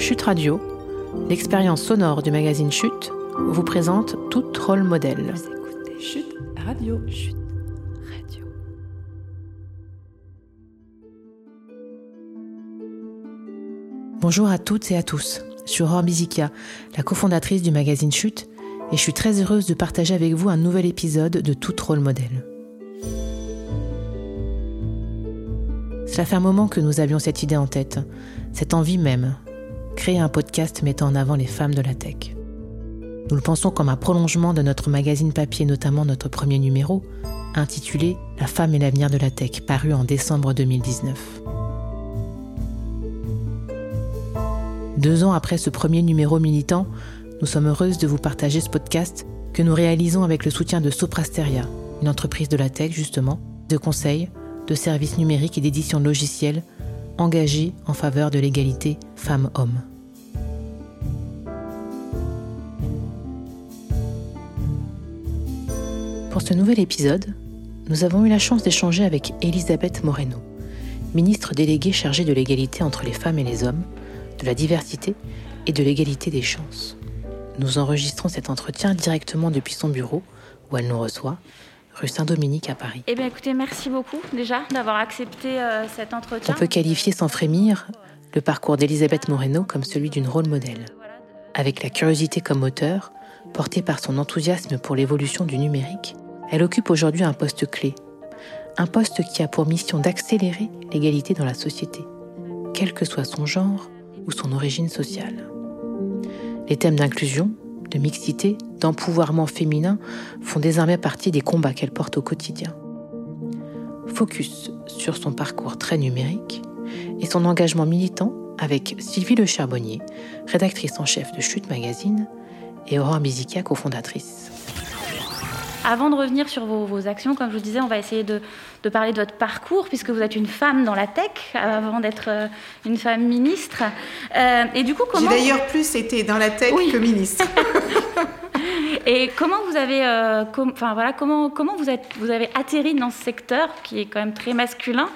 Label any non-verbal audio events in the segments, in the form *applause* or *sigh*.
Chute Radio, l'expérience sonore du magazine Chute, vous présente tout rôle modèle. Chute Radio. Chute Radio. Bonjour à toutes et à tous. Je suis Aurore Bizikia, la cofondatrice du magazine Chute, et je suis très heureuse de partager avec vous un nouvel épisode de Tout rôle modèle. Cela fait un moment que nous avions cette idée en tête, cette envie même, créer un podcast mettant en avant les femmes de la tech. Nous le pensons comme un prolongement de notre magazine papier, notamment notre premier numéro, intitulé La femme et l'avenir de la tech, paru en décembre 2019. Deux ans après ce premier numéro militant, nous sommes heureuses de vous partager ce podcast que nous réalisons avec le soutien de Soprasteria, une entreprise de la tech justement, de conseils, de services numériques et d'édition de logiciels engagés en faveur de l'égalité femmes-hommes. Pour ce nouvel épisode, nous avons eu la chance d'échanger avec Elisabeth Moreno, ministre déléguée chargée de l'égalité entre les femmes et les hommes, de la diversité et de l'égalité des chances. Nous enregistrons cet entretien directement depuis son bureau, où elle nous reçoit, rue Saint-Dominique à Paris. Eh bien, écoutez, merci beaucoup déjà d'avoir accepté euh, cet entretien. On peut qualifier sans frémir le parcours d'Elisabeth Moreno comme celui d'une rôle modèle. Avec la curiosité comme moteur, portée par son enthousiasme pour l'évolution du numérique, elle occupe aujourd'hui un poste clé. Un poste qui a pour mission d'accélérer l'égalité dans la société, quel que soit son genre ou son origine sociale. Les thèmes d'inclusion, de mixité, d'empouvoirment féminin font désormais partie des combats qu'elle porte au quotidien. Focus sur son parcours très numérique et son engagement militant avec Sylvie Le Charbonnier, rédactrice en chef de Chute Magazine, et Aurore Bizikia, cofondatrice. Avant de revenir sur vos, actions, comme je vous disais, on va essayer de, parler de votre parcours, puisque vous êtes une femme dans la tech, avant d'être euh, une femme ministre. Euh, et du coup, comment... J'ai d'ailleurs plus été dans la tech que ministre. *laughs* et comment vous avez, euh, voilà, comment comment vous êtes, vous avez atterri dans ce secteur qui est quand même très masculin,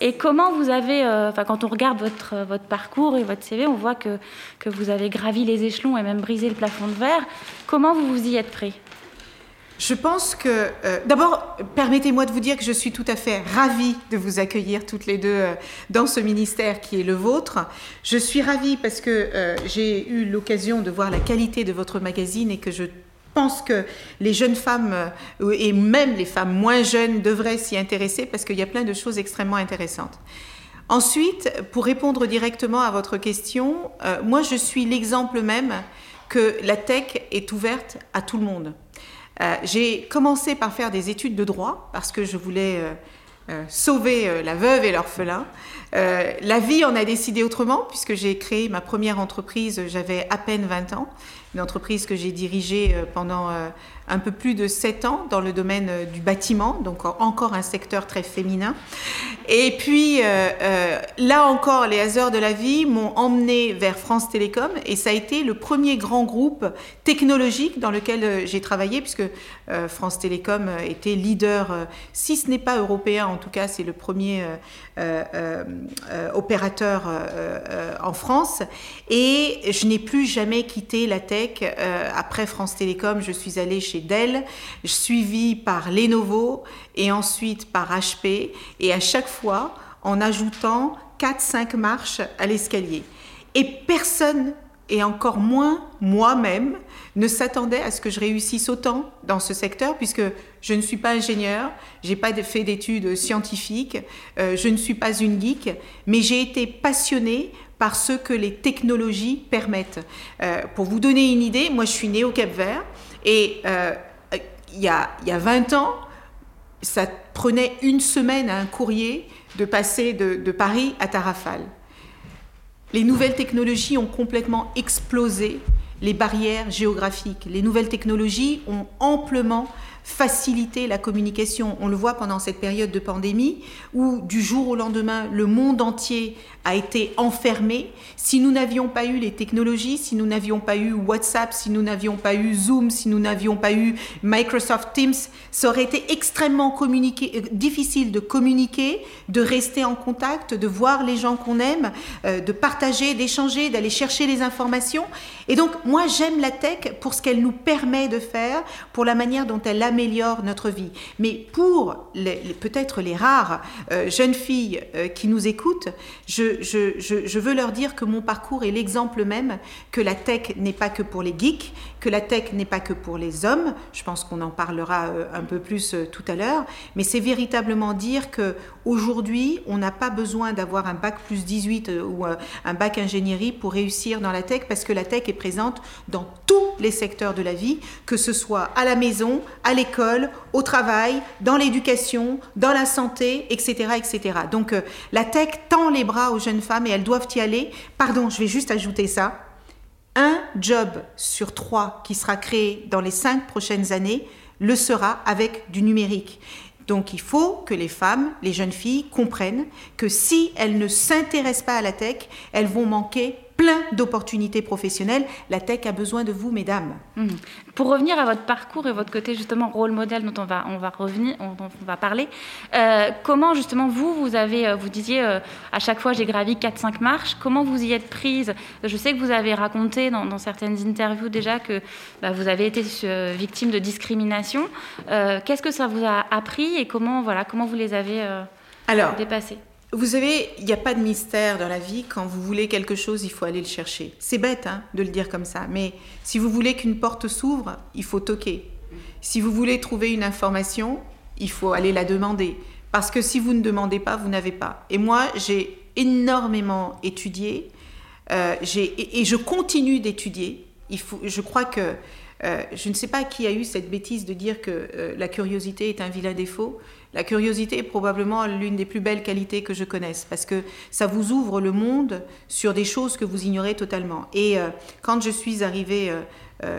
et comment vous avez, enfin quand on regarde votre votre parcours et votre CV, on voit que que vous avez gravi les échelons et même brisé le plafond de verre. Comment vous vous y êtes pris? Je pense que, euh, d'abord, permettez-moi de vous dire que je suis tout à fait ravie de vous accueillir toutes les deux euh, dans ce ministère qui est le vôtre. Je suis ravie parce que euh, j'ai eu l'occasion de voir la qualité de votre magazine et que je pense que les jeunes femmes et même les femmes moins jeunes devraient s'y intéresser parce qu'il y a plein de choses extrêmement intéressantes. Ensuite, pour répondre directement à votre question, moi je suis l'exemple même que la tech est ouverte à tout le monde. Euh, j'ai commencé par faire des études de droit parce que je voulais euh, euh, sauver la veuve et l'orphelin. la vie en a décidé autrement puisque j'ai créé ma première entreprise, j'avais à peine 20 ans, une entreprise que j'ai dirigée pendant un peu plus de 7 ans dans le domaine euh, du bâtiment, donc encore un secteur très féminin. Et puis euh, euh, là encore, les hasards de la vie m'ont emmené vers France Télécom et ça a été le premier grand groupe technologique dans lequel j'ai travaillé puisque France Télécom était leader, si ce n'est pas européen, en tout cas c'est le premier opérateur en France. Et je n'ai plus jamais quitté la tech. après France Télécom, je suis allée chez Dell, suivi par Lenovo et ensuite par HP, et à chaque fois en ajoutant 4-5 marches à l'escalier. Et personne, et encore moins moi-même, ne s'attendait à ce que je réussisse autant dans ce secteur, puisque je ne suis pas ingénieur, j'ai pas fait d'études scientifiques, euh, je ne suis pas une geek, mais j'ai été passionnée par ce que les technologies permettent. Euh, pour vous donner une idée, moi je suis née au Cap Vert, et euh, il, y a, y a 20 ans, ça prenait une semaine à un courrier de passer de, de Paris à Tarrafal. Les nouvelles technologies ont complètement explosé les barrières géographiques. Les nouvelles technologies ont amplement faciliter la communication. On le voit pendant cette période de pandémie où du jour au lendemain, le monde entier a été enfermé. Si nous n'avions pas eu les technologies, si nous n'avions pas eu WhatsApp, si nous n'avions pas eu Zoom, si nous n'avions pas eu Microsoft Teams, ça aurait été extrêmement euh, difficile de communiquer, de rester en contact, de voir les gens qu'on aime, euh, de partager, d'échanger, d'aller chercher les informations. Et donc, moi, j'aime la tech pour ce qu'elle nous permet de faire, pour la manière dont elle améliore notre vie. Mais pour peut-être les rares euh, jeunes filles qui nous écoutent, je, je, veux leur dire que mon parcours est l'exemple même que la tech n'est pas que pour les geeks, que la tech n'est pas que pour les hommes. Je pense qu'on en parlera euh, un peu plus euh, tout à l'heure, mais c'est véritablement dire que aujourd'hui, on n'a pas besoin d'avoir un bac plus 18 euh, ou un bac ingénierie pour réussir dans la tech parce que la tech est présente dans tous les secteurs de la vie, que ce soit à la maison, à l'école, au travail, dans l'éducation, dans la santé, etc., etc. Donc la tech tend les bras aux jeunes femmes et elles doivent y aller. Pardon, je vais juste ajouter ça. Un job sur trois qui sera créé dans les cinq prochaines années le sera avec du numérique. Donc il faut que les femmes, les jeunes filles comprennent que si elles ne s'intéressent pas à la tech, elles vont manquer plein d'opportunités professionnelles. La tech a besoin de vous, mesdames. Mmh. Pour revenir à votre parcours et votre côté justement rôle modèle dont on va, on va revenir, on, on va parler, euh, comment justement vous, vous avez, euh, vous disiez euh, à chaque fois j'ai gravi 4-5 marches, comment vous y êtes prise? Je sais que vous avez raconté dans, certaines interviews déjà que bah, vous avez été victime de discrimination. Qu'est-ce que ça vous a appris et comment, voilà, comment vous les avez Alors, dépassés vous savez, il n'y a pas de mystère dans la vie. Quand vous voulez quelque chose, il faut aller le chercher. C'est bête hein, de le dire comme ça, mais si vous voulez qu'une porte s'ouvre, il faut toquer. Si vous voulez trouver une information, il faut aller la demander. Parce que si vous ne demandez pas, vous n'avez pas. Et moi, j'ai énormément étudié, euh, et, je continue d'étudier. je crois que euh, je ne sais pas qui a eu cette bêtise de dire que euh, la curiosité est un vilain défaut. La curiosité est probablement l'une des plus belles qualités que je connaisse parce que ça vous ouvre le monde sur des choses que vous ignorez totalement. Et euh, quand je suis arrivée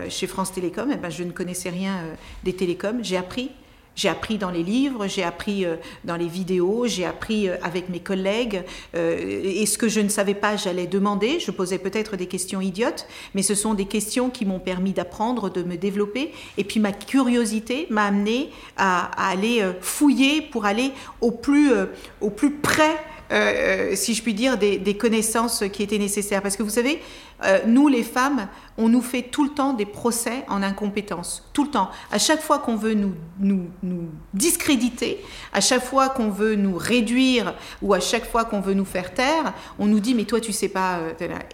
chez France Télécom, eh ben, je ne connaissais rien des télécoms. J'ai appris j'ai appris dans les livres, j'ai appris euh, dans les vidéos, j'ai appris euh, avec mes collègues. Euh, et ce que je ne savais pas, j'allais demander. Je posais peut-être des questions idiotes, mais ce sont des questions qui m'ont permis d'apprendre, de me développer. Et puis ma curiosité m'a amené à, aller fouiller pour aller au plus, au plus près euh, euh, si je puis dire, des, connaissances qui étaient nécessaires. Parce que vous savez, euh, nous les femmes, on nous fait tout le temps des procès en incompétence. Tout le temps. À chaque fois qu'on veut nous, nous, nous, discréditer, à chaque fois qu'on veut nous réduire ou à chaque fois qu'on veut nous faire taire, on nous dit mais toi tu sais pas.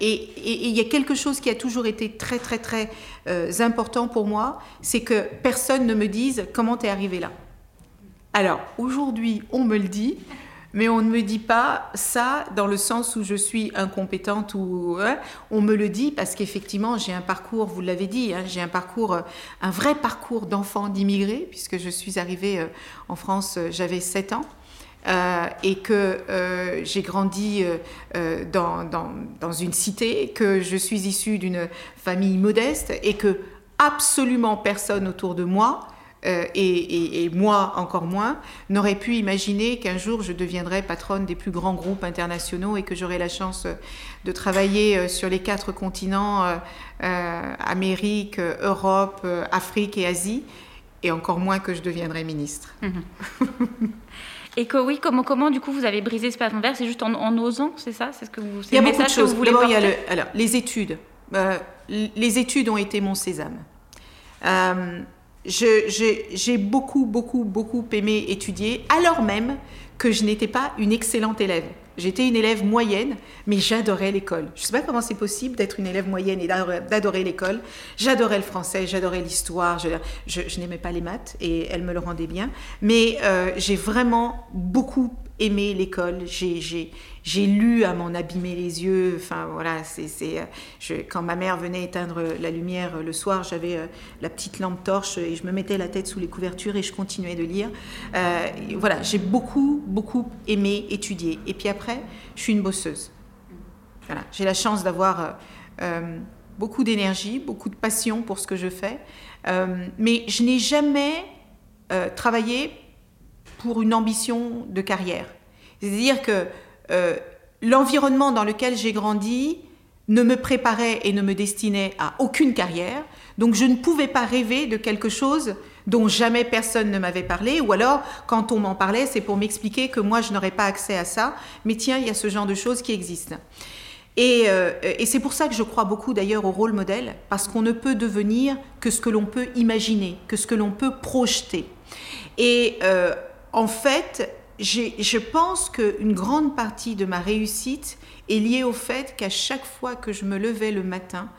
Et il y a quelque chose qui a toujours été très très très important pour moi, c'est que personne ne me dise comment tu es arrivé là. Alors aujourd'hui, on me le dit mais on ne me dit pas ça dans le sens où je suis incompétente ou hein. on me le dit parce qu'effectivement j'ai un parcours, vous l'avez dit, hein, j'ai un parcours, un vrai parcours d'enfant d'immigré puisque je suis arrivée euh, en France, euh, j'avais 7 ans. Euh, et que j'ai grandi dans, une cité, que je suis issue d'une famille modeste et que absolument personne autour de moi euh, et, moi encore moins, n'aurais pu imaginer qu'un jour je deviendrais patronne des plus grands groupes internationaux et que j'aurais la chance de travailler euh, sur les quatre continents, euh, Amérique, Europe, Afrique et Asie, et encore moins que je deviendrais ministre. Mhm. *laughs* Et que oui, comment, comment du coup vous avez brisé ce plafond vert? C'est juste en, osant, c'est ça? C'est ce que vous. Il y a beaucoup de choses. D'abord, il y a alors, les études. les études ont été mon sésame j'ai beaucoup, beaucoup, beaucoup aimé étudier, alors même que je n'étais pas une excellente élève. J'étais une élève moyenne, mais j'adorais l'école. Je ne sais pas comment c'est possible d'être une élève moyenne et d'adorer l'école. J'adorais le français, j'adorais l'histoire, je, n'aimais pas les maths et elle me le rendait bien. Mais euh, j'ai vraiment beaucoup aimé l'école. J'ai lu à m'en abîmer les yeux. Enfin voilà, c'est quand ma mère venait éteindre la lumière le soir, j'avais euh, la petite lampe torche et je me mettais la tête sous les couvertures et je continuais de lire. Euh, voilà, j'ai beaucoup beaucoup aimé étudier. Et puis après, je suis une bosseuse. Voilà, j'ai la chance d'avoir euh, beaucoup d'énergie, beaucoup de passion pour ce que je fais, mais je n'ai jamais euh, travailler pour une ambition de carrière. C'est-à-dire que euh, l'environnement dans lequel j'ai grandi ne me préparait et ne me destinait à aucune carrière, donc je ne pouvais pas rêver de quelque chose dont jamais personne ne m'avait parlé, ou alors quand on m'en parlait, c'est pour m'expliquer que moi je n'aurais pas accès à ça, mais tiens, il y a ce genre de choses qui existent. Et, euh, c'est pour ça que je crois beaucoup d'ailleurs au rôle modèle, parce qu'on ne peut devenir que ce que l'on peut imaginer, que ce que l'on peut projeter. Et euh, en fait, je pense qu'une grande partie de ma réussite est liée au fait qu'à chaque fois que je me levais le matin,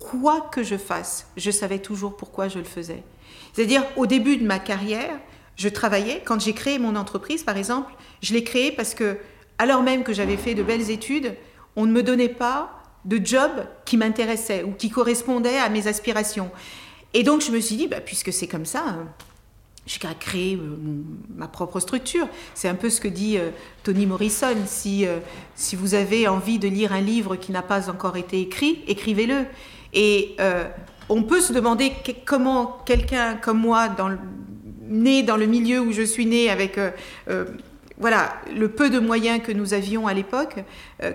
quoi que je fasse, je savais toujours pourquoi je le faisais. C'est-à-dire, au début de ma carrière, je travaillais. Quand j'ai créé mon entreprise, par exemple, je l'ai créée parce que, alors même que j'avais fait de belles études, on ne me donnait pas de job qui m'intéressait ou qui correspondait à mes aspirations. Et donc, je me suis dit, bah, puisque c'est comme ça, j'ai qu'à créer euh, ma propre structure. C'est un peu ce que dit euh, Tony Morrison. Si, euh, si vous avez envie de lire un livre qui n'a pas encore été écrit, écrivez-le. Et on peut se demander comment quelqu'un comme moi, né dans le milieu où je suis né, avec voilà, le peu de moyens que nous avions à l'époque,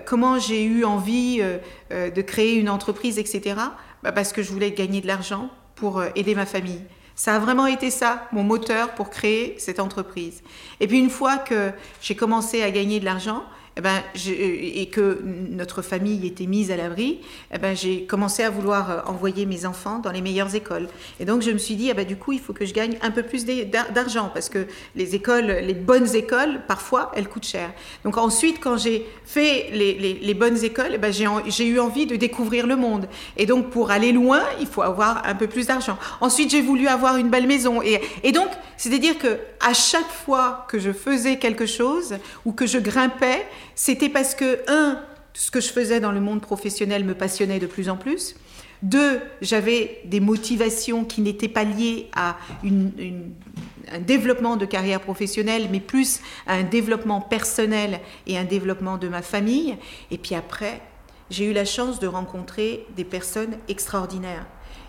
comment j'ai eu envie de créer une entreprise, etc. Bah, parce que je voulais gagner de l'argent pour aider ma famille. Ça a vraiment été ça, mon moteur pour créer cette entreprise. Et puis une fois que j'ai commencé à gagner de l'argent, eh ben, et que notre famille était mise à l'abri, eh ben, j'ai commencé à vouloir euh, envoyer mes enfants dans les meilleures écoles. Et donc je me suis dit, ah ben, du coup, il faut que je gagne un peu plus d'argent parce que les écoles, les bonnes écoles, parfois, elles coûtent cher. Donc ensuite, quand j'ai fait les, bonnes écoles, eh j'ai eu envie de découvrir le monde. Et donc pour aller loin, il faut avoir un peu plus d'argent. Ensuite, j'ai voulu avoir une belle maison. Et, et donc, c'est-à-dire que à chaque fois que je faisais quelque chose ou que je grimpais, c'était parce que, un, ce que je faisais dans le monde professionnel me passionnait de plus en plus. Deux, j'avais des motivations qui n'étaient pas liées à un développement de carrière professionnelle, mais plus à un développement personnel et un développement de ma famille. Et puis après, j'ai eu la chance de rencontrer des personnes extraordinaires.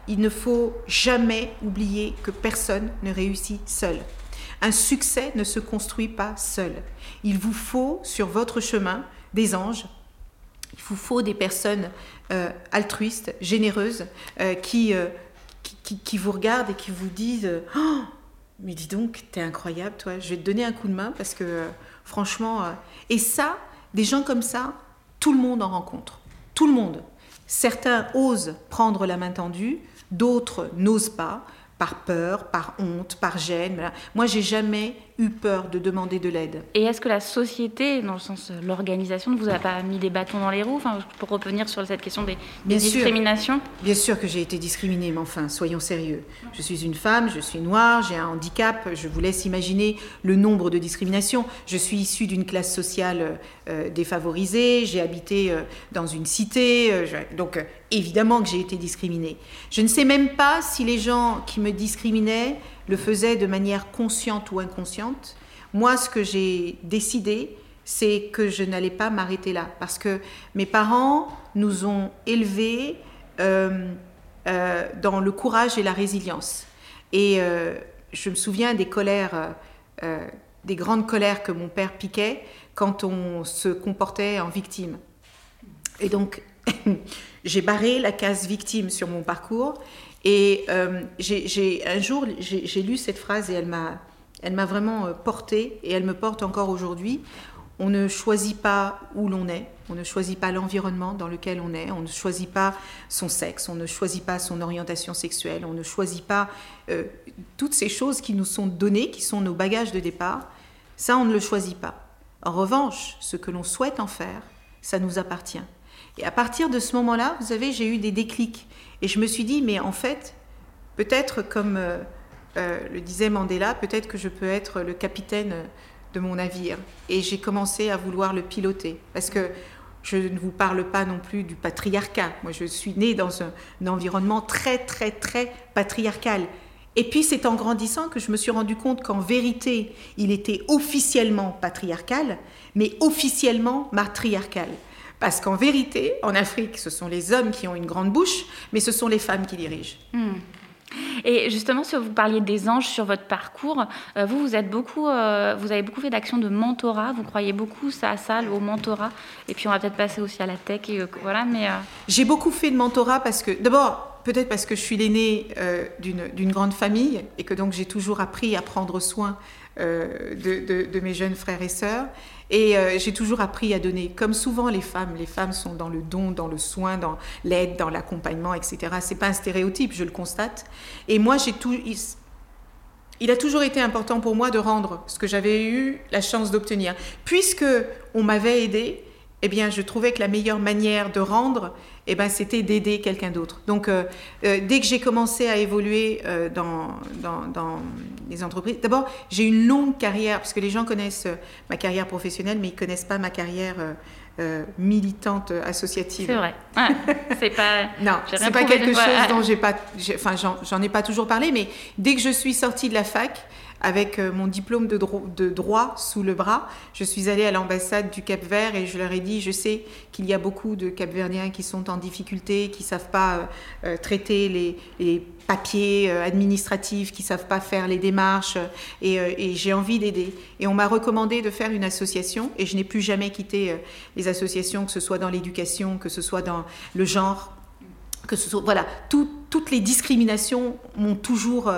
Il ne faut jamais oublier que personne ne réussit seul. Un succès ne se construit pas seul. Il vous faut sur votre chemin des anges. Il vous faut des personnes euh, altruistes, généreuses, euh, euh, qui, qui, vous regardent et qui vous disent oh, Mais dis donc, t'es incroyable, toi, je vais te donner un coup de main parce que franchement. Et ça, des gens comme ça, tout le monde en rencontre. Tout le monde. Certains osent prendre la main tendue, d'autres n'osent pas par peur, par honte, par gêne. Moi, j'ai jamais eu peur de demander de l'aide. Et est-ce que la société, dans le sens l'organisation, ne vous a pas mis des bâtons dans les roues enfin, Pour revenir sur cette question des, discriminations? Bien sûr que j'ai été discriminée, mais enfin, soyons sérieux. Je suis une femme, je suis noire, j'ai un handicap, je vous laisse imaginer le nombre de discriminations. Je suis issue d'une classe sociale euh, défavorisée, j'ai habité euh, dans une cité, euh, donc évidemment que j'ai été discriminée. Je ne sais même pas si les gens qui me discriminaient le faisaient de manière consciente ou inconsciente. Moi, ce que j'ai décidé, c'est que je n'allais pas m'arrêter là, parce que mes parents nous ont élevés euh, euh, dans le courage et la résilience. Et euh, je me souviens des colères, des grandes colères que mon père piquait quand on se comportait en victime. Et donc, *laughs* j'ai barré la case victime sur mon parcours. Et euh, j'ai, un jour, j'ai, lu cette phrase et elle m'a, elle m'a vraiment euh, portée et elle me porte encore aujourd'hui. On ne choisit pas où l'on est, on ne choisit pas l'environnement dans lequel on est, on ne choisit pas son sexe, on ne choisit pas son orientation sexuelle, on ne choisit pas euh, toutes ces choses qui nous sont données, qui sont nos bagages de départ. Ça, on ne le choisit pas. En revanche, ce que l'on souhaite en faire, ça nous appartient. Et à partir de ce moment-là, vous savez, j'ai eu des déclics. Et je me suis dit, mais en fait, peut-être comme euh, euh, le disait Mandela, peut-être que je peux être le capitaine de mon navire. Et j'ai commencé à vouloir le piloter. Parce que je ne vous parle pas non plus du patriarcat. Moi, je suis née dans un, un environnement très, très, très patriarcal. Et puis c'est en grandissant que je me suis rendu compte qu'en vérité, il était officiellement patriarcal, mais officiellement matriarcal. Parce qu'en vérité, en Afrique, ce sont les hommes qui ont une grande bouche, mais ce sont les femmes qui dirigent. Hmm. Et justement, si vous parliez des anges sur votre parcours, euh, vous, vous, êtes beaucoup, euh, vous avez beaucoup fait d'actions de mentorat. Vous croyez beaucoup ça à ça, au mentorat. Et puis on va peut-être passer aussi à la tech. Et, euh, voilà, mais j'ai beaucoup fait de mentorat parce que, d'abord, peut-être parce que je suis l'aînée d'une grande famille et que donc j'ai toujours appris à prendre soin de, de, de, mes jeunes frères et sœurs. Et euh, j'ai toujours appris à donner, comme souvent les femmes. Les femmes sont dans le don, dans le soin, dans l'aide, dans l'accompagnement, etc. C'est pas un stéréotype, je le constate. Et moi, j'ai tout. Il, a toujours été important pour moi de rendre ce que j'avais eu la chance d'obtenir, puisque on m'avait aidé. Eh bien, je trouvais que la meilleure manière de rendre, eh ben, c'était d'aider quelqu'un d'autre. Donc, euh, euh, dès que j'ai commencé à évoluer euh, dans, dans, les entreprises, d'abord, j'ai une longue carrière, parce que les gens connaissent ma carrière professionnelle, mais ils ne connaissent pas ma carrière militante associative. C'est vrai. c'est pas. *laughs* non, c'est pas quelque chose dont j'ai pas. Enfin, j'en ai pas toujours parlé, mais dès que je suis sortie de la fac, avec euh, mon diplôme de, droit sous le bras. Je suis allée à l'ambassade du Cap Vert et je leur ai dit, je sais qu'il y a beaucoup de Capverdiens qui sont en difficulté, qui ne savent pas euh, euh, traiter les, papiers administratifs, qui ne savent pas faire les démarches, et, j'ai envie d'aider. Et on m'a recommandé de faire une association, et je n'ai plus jamais quitté les associations, que ce soit dans l'éducation, que ce soit dans le genre, que ce soit voilà, toutes les discriminations m'ont toujours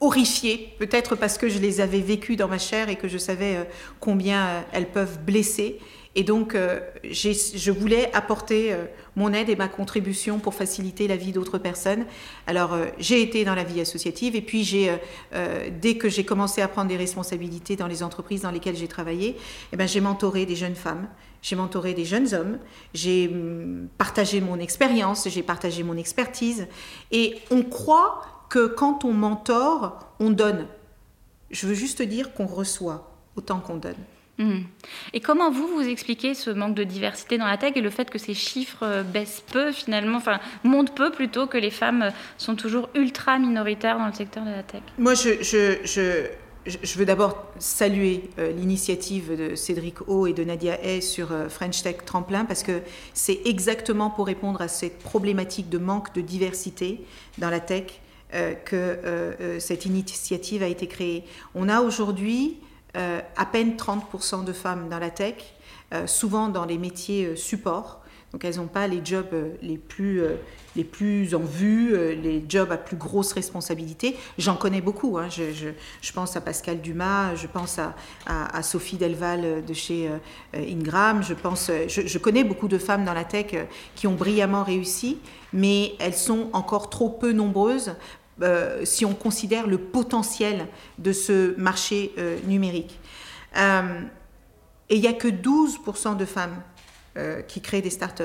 horrifiée, peut-être parce que je les avais vécues dans ma chair et que je savais euh, combien euh, elles peuvent blesser. Et donc, euh, je voulais apporter mon aide et ma contribution pour faciliter la vie d'autres personnes. Alors, j'ai été dans la vie associative et puis, dès que j'ai commencé à prendre des responsabilités dans les entreprises dans lesquelles j'ai travaillé, eh ben, j'ai mentoré des jeunes femmes, j'ai mentoré des jeunes hommes, j'ai hum, partagé mon expérience, j'ai partagé mon expertise. Et on croit que quand on mentor, on donne. Je veux juste dire qu'on reçoit autant qu'on donne. Hmm. Et comment vous, vous expliquez ce manque de diversité dans la tech et le fait que ces chiffres euh, baissent peu finalement, enfin montent peu plutôt que les femmes euh, sont toujours ultra minoritaires dans le secteur de la tech? Moi, je, je, je, je veux d'abord saluer euh, l'initiative de Cédric O et de Nadia Hay sur French Tech Tremplin parce que c'est exactement pour répondre à cette problématique de manque de diversité dans la tech que euh, euh, cette initiative a été créée. On a aujourd'hui à peine 30% de femmes dans la tech, souvent dans les métiers support. Donc elles n'ont pas les jobs les plus, les plus en vue, les jobs à plus grosse responsabilité. J'en connais beaucoup. Hein. Je, pense à Pascal Dumas, je pense à, Sophie Delval de chez Ingram. Je, pense, je, connais beaucoup de femmes dans la tech qui ont brillamment réussi, mais elles sont encore trop peu nombreuses euh, si on considère le potentiel de ce marché euh, numérique. Euh, et il n'y a que 12% de femmes qui créent des startups,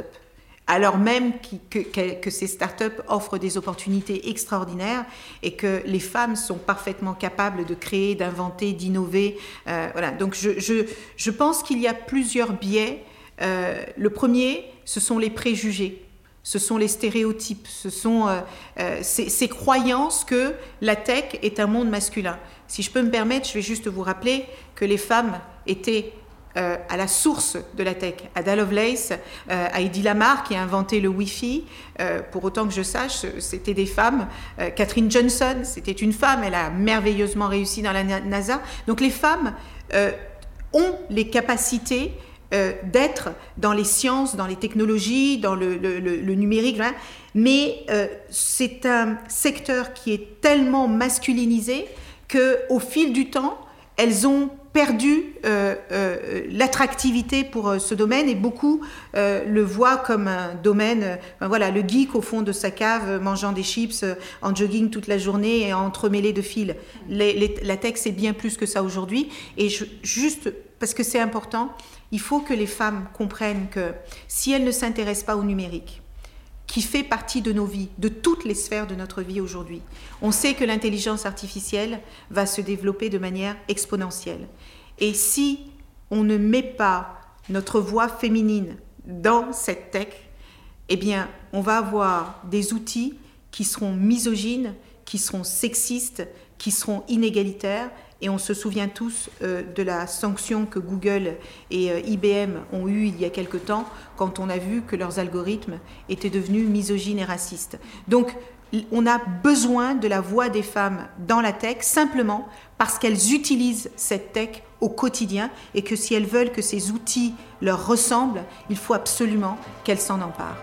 alors même que, ces startups offrent des opportunités extraordinaires et que les femmes sont parfaitement capables de créer, d'inventer, d'innover. voilà. Donc je, je, je pense qu'il y a plusieurs biais. le premier, ce sont les préjugés ce sont les stéréotypes, ce sont euh, euh, ces, croyances que la tech est un monde masculin. Si je peux me permettre, je vais juste vous rappeler que les femmes étaient euh, à la source de la tech. Ada Lovelace, Heidi Lamar qui a inventé le Wi-Fi, pour autant que je sache, c'était des femmes. Catherine Johnson, c'était une femme, elle a merveilleusement réussi dans la NASA. Donc les femmes ont les capacités euh, d'être dans les sciences, dans les technologies, dans le, numérique, mais euh, c'est un secteur qui est tellement masculinisé qu'au fil du temps, elles ont perdu euh, l'attractivité pour ce domaine et beaucoup le voient comme un domaine, voilà, le geek au fond de sa cave mangeant des chips en jogging toute la journée et entremêlé de fils. la tech, c'est bien plus que ça aujourd'hui. Et juste parce que c'est important, il faut que les femmes comprennent que si elles ne s'intéressent pas au numérique, qui fait partie de nos vies, de toutes les sphères de notre vie aujourd'hui, on sait que l'intelligence artificielle va se développer de manière exponentielle. Et si on ne met pas notre voix féminine dans cette tech, eh bien, on va avoir des outils qui seront misogynes, qui seront sexistes, qui seront inégalitaires et on se souvient tous euh, de la sanction que Google et euh, IBM ont eue il y a quelque temps quand on a vu que leurs algorithmes étaient devenus misogynes et racistes. Donc, on a besoin de la voix des femmes dans la tech simplement parce qu'elles utilisent cette tech au quotidien et que si elles veulent que ces outils leur ressemblent, il faut absolument qu'elles s'en emparent.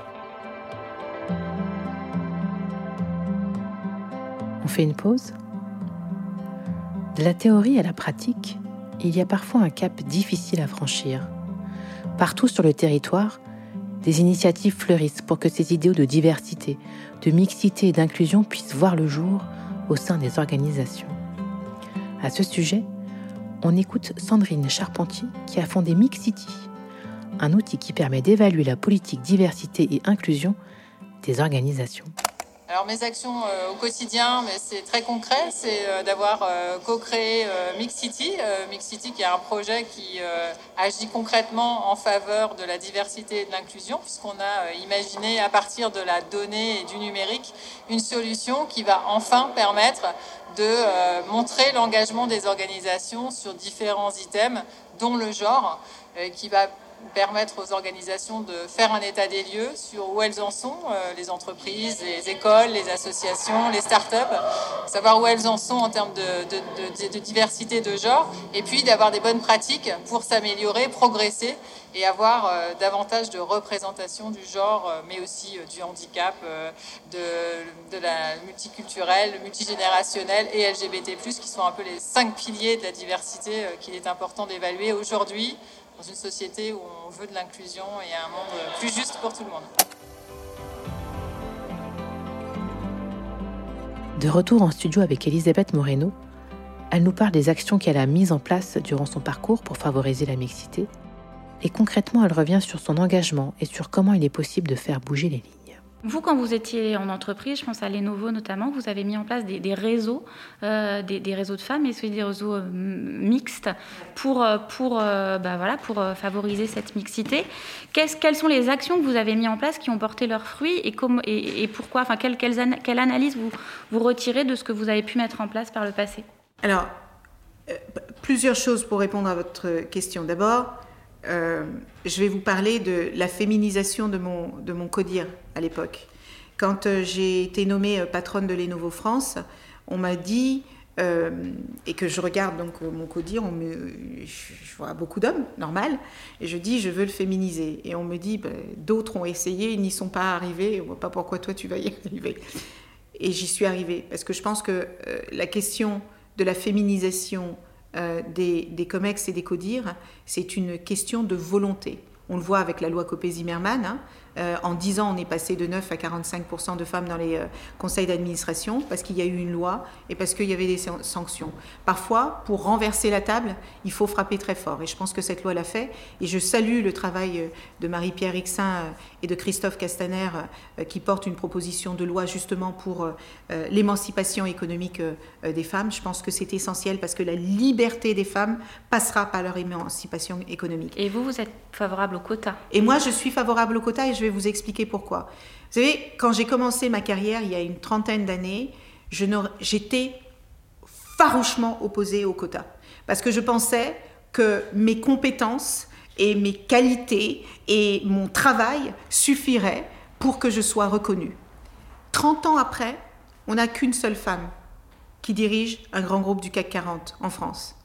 On fait une pause? De la théorie à la pratique, il y a parfois un cap difficile à franchir. Partout sur le territoire, des initiatives fleurissent pour que ces idéaux de diversité, de mixité et d'inclusion puissent voir le jour au sein des organisations. À ce sujet, on écoute Sandrine Charpentier qui a fondé Mixity, un outil qui permet d'évaluer la politique diversité et inclusion des organisations. Alors mes actions euh, au quotidien, mais c'est très concret, c'est euh, d'avoir euh, co-créé Mix City, Mix City qui est un projet qui agit concrètement en faveur de la diversité et de l'inclusion, puisqu'on a imaginé à partir de la donnée et du numérique une solution qui va enfin permettre de montrer l'engagement des organisations sur différents items, dont le genre, qui va permettre aux organisations de faire un état des lieux sur où elles en sont, euh, les entreprises, les écoles, les associations, les start-up, savoir où elles en sont en termes de, de diversité de genre, et puis d'avoir des bonnes pratiques pour s'améliorer, progresser et avoir euh, davantage de représentation du genre, euh, mais aussi du handicap, de, de la multiculturelle, multigénérationnelle et LGBT+, qui sont un peu les cinq piliers de la diversité qu'il est important d'évaluer aujourd'hui dans une société où on veut de l'inclusion et un monde plus juste pour tout le monde. De retour en studio avec Elisabeth Moreno, elle nous parle des actions qu'elle a mises en place durant son parcours pour favoriser la mixité. Et concrètement, elle revient sur son engagement et sur comment il est possible de faire bouger les lignes. Vous, quand vous étiez en entreprise, je pense à Lenovo notamment, vous avez mis en place des, réseaux, euh, des, réseaux de femmes et des réseaux euh, mixtes pour, euh, pour, bah voilà, pour favoriser cette mixité. quelles sont les actions que vous avez mis en place qui ont porté leurs fruits et, et, et pourquoi enfin, quelle, quelle, analyse vous, vous retirez de ce que vous avez pu mettre en place par le passé? Alors, plusieurs choses pour répondre à votre question. D'abord, euh, je vais vous parler de la féminisation de mon, codir à l'époque. Quand euh, j'ai été nommée euh, patronne de Lenovo France, on m'a dit, et que je regarde donc mon codir, on me, je, vois beaucoup d'hommes, normal, et je dis je veux le féminiser. Et on me dit ben, d'autres ont essayé, ils n'y sont pas arrivés, on ne voit pas pourquoi toi tu vas y *laughs* arriver. Et j'y suis arrivée, parce que je pense que la question de la féminisation euh, des, des, COMEX et des CODIR, c'est une question de volonté. On le voit avec la loi Copé-Zimmermann. Hein. Euh, en 10 ans, on est passé de 9 à 45% de femmes dans les euh, conseils d'administration parce qu'il y a eu une loi et parce qu'il y avait des sanctions. Parfois, pour renverser la table, il faut frapper très fort. Et je pense que cette loi l'a fait. Et je salue le travail euh, de Marie-Pierre Rixin et de Christophe Castaner qui portent une proposition de loi justement pour l'émancipation économique des femmes. Je pense que c'est essentiel parce que la liberté des femmes passera par leur émancipation économique. Et vous, vous êtes favorable au quota? Et moi, je suis favorable au quota et je vais vous expliquer pourquoi. Vous savez, quand j'ai commencé ma carrière il y a une trentaine d'années, j'étais farouchement opposée au quota. Parce que je pensais que mes compétences et mes qualités et mon travail suffiraient pour que je sois reconnue. 30 ans après, on n'a qu'une seule femme qui dirige un grand groupe du CAC 40 en France.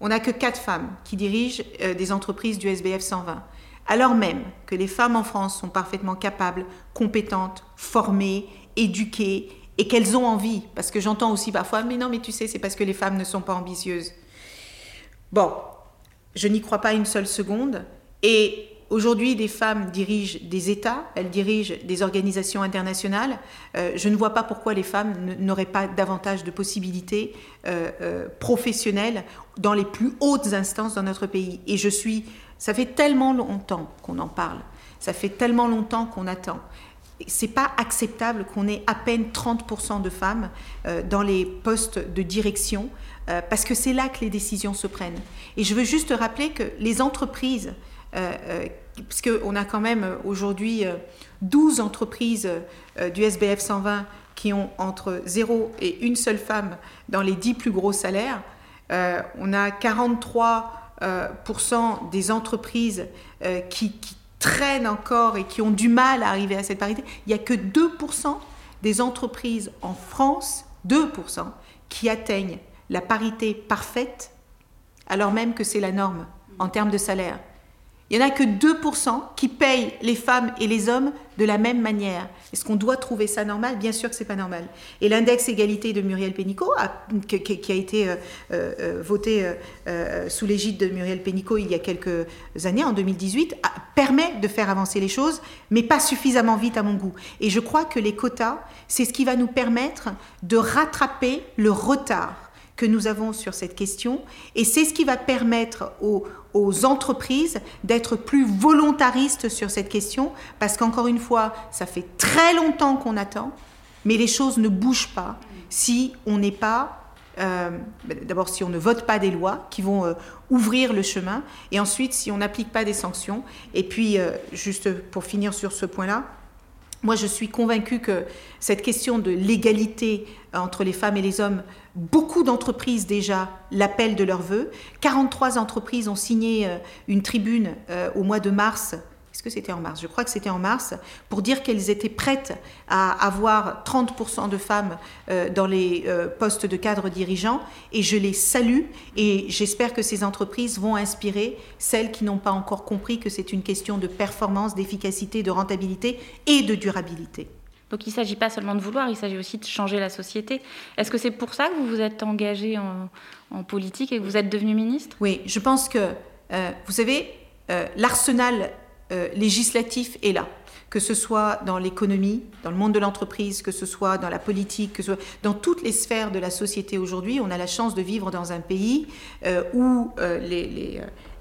On n'a que quatre femmes qui dirigent euh, des entreprises du SBF 120 alors même que les femmes en France sont parfaitement capables, compétentes, formées, éduquées, et qu'elles ont envie, parce que j'entends aussi parfois, mais non, mais tu sais, c'est parce que les femmes ne sont pas ambitieuses. Bon, je n'y crois pas une seule seconde, et aujourd'hui, des femmes dirigent des États, elles dirigent des organisations internationales. Euh, je ne vois pas pourquoi les femmes n'auraient pas davantage de possibilités euh, euh, professionnelles dans les plus hautes instances dans notre pays. Et je suis ça fait tellement longtemps qu'on en parle, ça fait tellement longtemps qu'on attend. C'est pas acceptable qu'on ait à peine 30% de femmes euh, dans les postes de direction, euh, parce que c'est là que les décisions se prennent. Et je veux juste rappeler que les entreprises, euh, puisqu'on a quand même aujourd'hui 12 entreprises du SBF 120 qui ont entre 0 et une seule femme dans les 10 plus gros salaires, on a 43 euh, des entreprises euh, qui, traînent encore et qui ont du mal à arriver à cette parité, il n'y a que 2% des entreprises en France, 2%, qui atteignent la parité parfaite, alors même que c'est la norme en termes de salaire. Il n'y en a que 2% qui payent les femmes et les hommes de la même manière. Est-ce qu'on doit trouver ça normal? Bien sûr que ce n'est pas normal. Et l'index égalité de Muriel Pénicaud, qui, a été euh, euh, voté euh, sous l'égide de Muriel Pénicaud il y a quelques années, en 2018, permet de faire avancer les choses, mais pas suffisamment vite à mon goût. Et je crois que les quotas, c'est ce qui va nous permettre de rattraper le retard que nous avons sur cette question. Et c'est ce qui va permettre aux, entreprises d'être plus volontaristes sur cette question, parce qu'encore une fois, ça fait très longtemps qu'on attend, mais les choses ne bougent pas si on n'est pas... Euh, d'abord, si on ne vote pas des lois qui vont euh, ouvrir le chemin, et ensuite, si on n'applique pas des sanctions. Et puis, euh, juste pour finir sur ce point-là, moi, je suis convaincue que cette question de l'égalité entre les femmes et les hommes, beaucoup d'entreprises déjà l'appellent de leur vœu. 43 entreprises ont signé euh, une tribune euh, au mois de mars est-ce que c'était en mars? Je crois que c'était en mars, pour dire qu'elles étaient prêtes à avoir 30% de femmes euh, dans les euh, postes de cadres dirigeants. Et je les salue et j'espère que ces entreprises vont inspirer celles qui n'ont pas encore compris que c'est une question de performance, d'efficacité, de rentabilité et de durabilité. Donc il ne s'agit pas seulement de vouloir, il s'agit aussi de changer la société. Est-ce que c'est pour ça que vous vous êtes engagé en, politique et que vous êtes devenu ministre? Oui, je pense que, euh, vous savez, l'arsenal euh, législatif est là, que ce soit dans l'économie, dans le monde de l'entreprise, que ce soit dans la politique, que ce soit dans toutes les sphères de la société aujourd'hui. On a la chance de vivre dans un pays euh, où euh, les,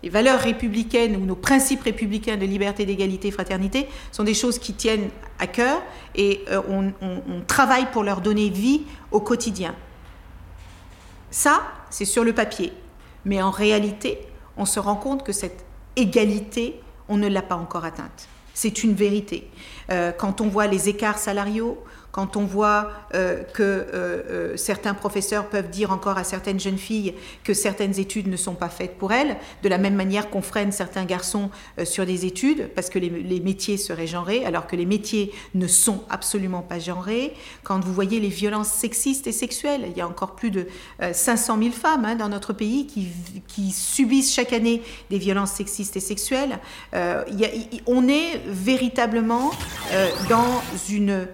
valeurs républicaines ou nos principes républicains de liberté, d'égalité, fraternité sont des choses qui tiennent à cœur et on, on travaille pour leur donner vie au quotidien. Ça, c'est sur le papier. Mais en réalité, on se rend compte que cette égalité on ne l'a pas encore atteinte. C'est une vérité. Euh, quand on voit les écarts salariaux, quand on voit euh, que euh, euh, certains professeurs peuvent dire encore à certaines jeunes filles que certaines études ne sont pas faites pour elles, de la même manière qu'on freine certains garçons sur des études parce que les, métiers seraient genrés, alors que les métiers ne sont absolument pas genrés. Quand vous voyez les violences sexistes et sexuelles, il y a encore plus de 500 000 femmes hein, dans notre pays qui, qui, subissent chaque année des violences sexistes et sexuelles. on est véritablement dans une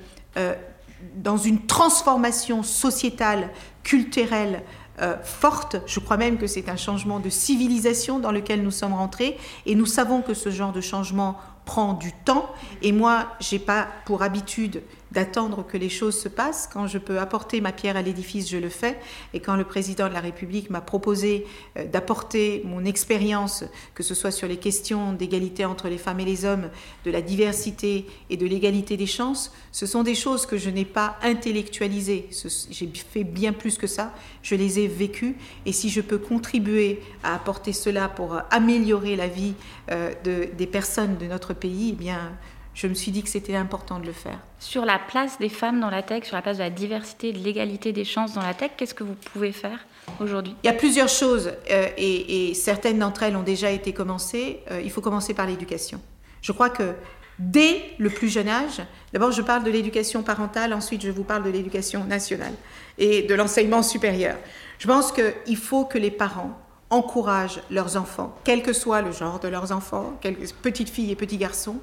dans une transformation sociétale, culturelle euh, forte. Je crois même que c'est un changement de civilisation dans lequel nous sommes rentrés. Et nous savons que ce genre de changement prend du temps. Et moi, j'ai pas pour habitude d'attendre que les choses se passent. Quand je peux apporter ma pierre à l'édifice, je le fais. Et quand le président de la République m'a proposé euh, d'apporter mon expérience, que ce soit sur les questions d'égalité entre les femmes et les hommes, de la diversité et de l'égalité des chances, ce sont des choses que je n'ai pas intellectualisées. J'ai fait bien plus que ça. Je les ai vécues. Et si je peux contribuer à apporter cela pour améliorer la vie euh, de, des personnes de notre pays, eh bien, je me suis dit que c'était important de le faire. Sur la place des femmes dans la tech, sur la place de la diversité, de l'égalité des chances dans la tech, qu'est-ce que vous pouvez faire aujourd'hui? Il y a plusieurs choses euh, et, certaines d'entre elles ont déjà été commencées. Euh, il faut commencer par l'éducation. Je crois que dès le plus jeune âge, d'abord je parle de l'éducation parentale, ensuite je vous parle de l'éducation nationale et de l'enseignement supérieur. Je pense qu'il faut que les parents encouragent leurs enfants, quel que soit le genre de leurs enfants, petites filles et petits garçons,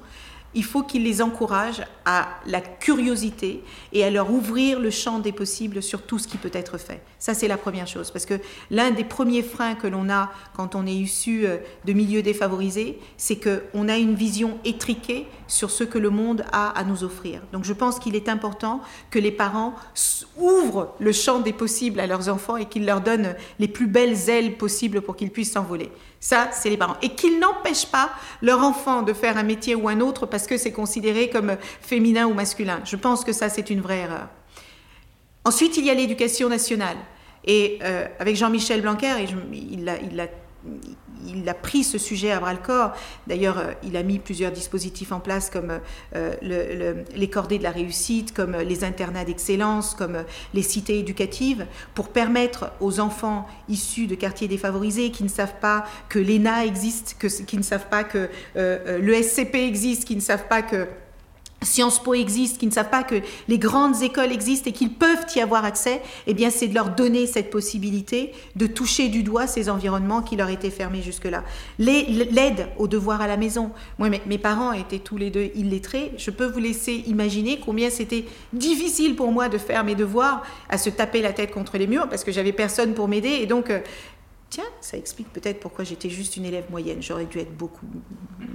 il faut qu'il les encourage à la curiosité et à leur ouvrir le champ des possibles sur tout ce qui peut être fait. Ça, c'est la première chose. Parce que l'un des premiers freins que l'on a quand on est issu euh, de milieux défavorisés, c'est qu'on a une vision étriquée sur ce que le monde a à nous offrir. Donc je pense qu'il est important que les parents ouvrent le champ des possibles à leurs enfants et qu'ils leur donnent les plus belles ailes possibles pour qu'ils puissent s'envoler. Ça, c'est les parents. Et qu'ils n'empêchent pas leur enfant de faire un métier ou un autre parce que c'est considéré comme féminin ou masculin. Je pense que ça, c'est une vraie erreur. Ensuite, il y a l'éducation nationale. Et euh, avec Jean-Michel Blanquer, et il l'a il a pris ce sujet à bras le corps. D'ailleurs, euh, il a mis plusieurs dispositifs en place comme euh, les cordées de la réussite, comme les internats d'excellence, comme les cités éducatives, pour permettre aux enfants issus de quartiers défavorisés qui ne savent pas que l'ENA existe, que, qui ne savent pas que euh, le SCP existe, qui ne savent pas que Sciences Po existe, qui ne savent pas que les grandes écoles existent et qu'ils peuvent y avoir accès, eh bien, c'est de leur donner cette possibilité de toucher du doigt ces environnements qui leur étaient fermés jusque-là. L'aide aux devoirs à la maison. Moi, mes parents étaient tous les deux illettrés. Je peux vous laisser imaginer combien c'était difficile pour moi de faire mes devoirs, à se taper la tête contre les murs parce que j'avais personne pour m'aider. Et donc, euh, Tiens, ça explique peut-être pourquoi j'étais juste une élève moyenne. J'aurais dû être beaucoup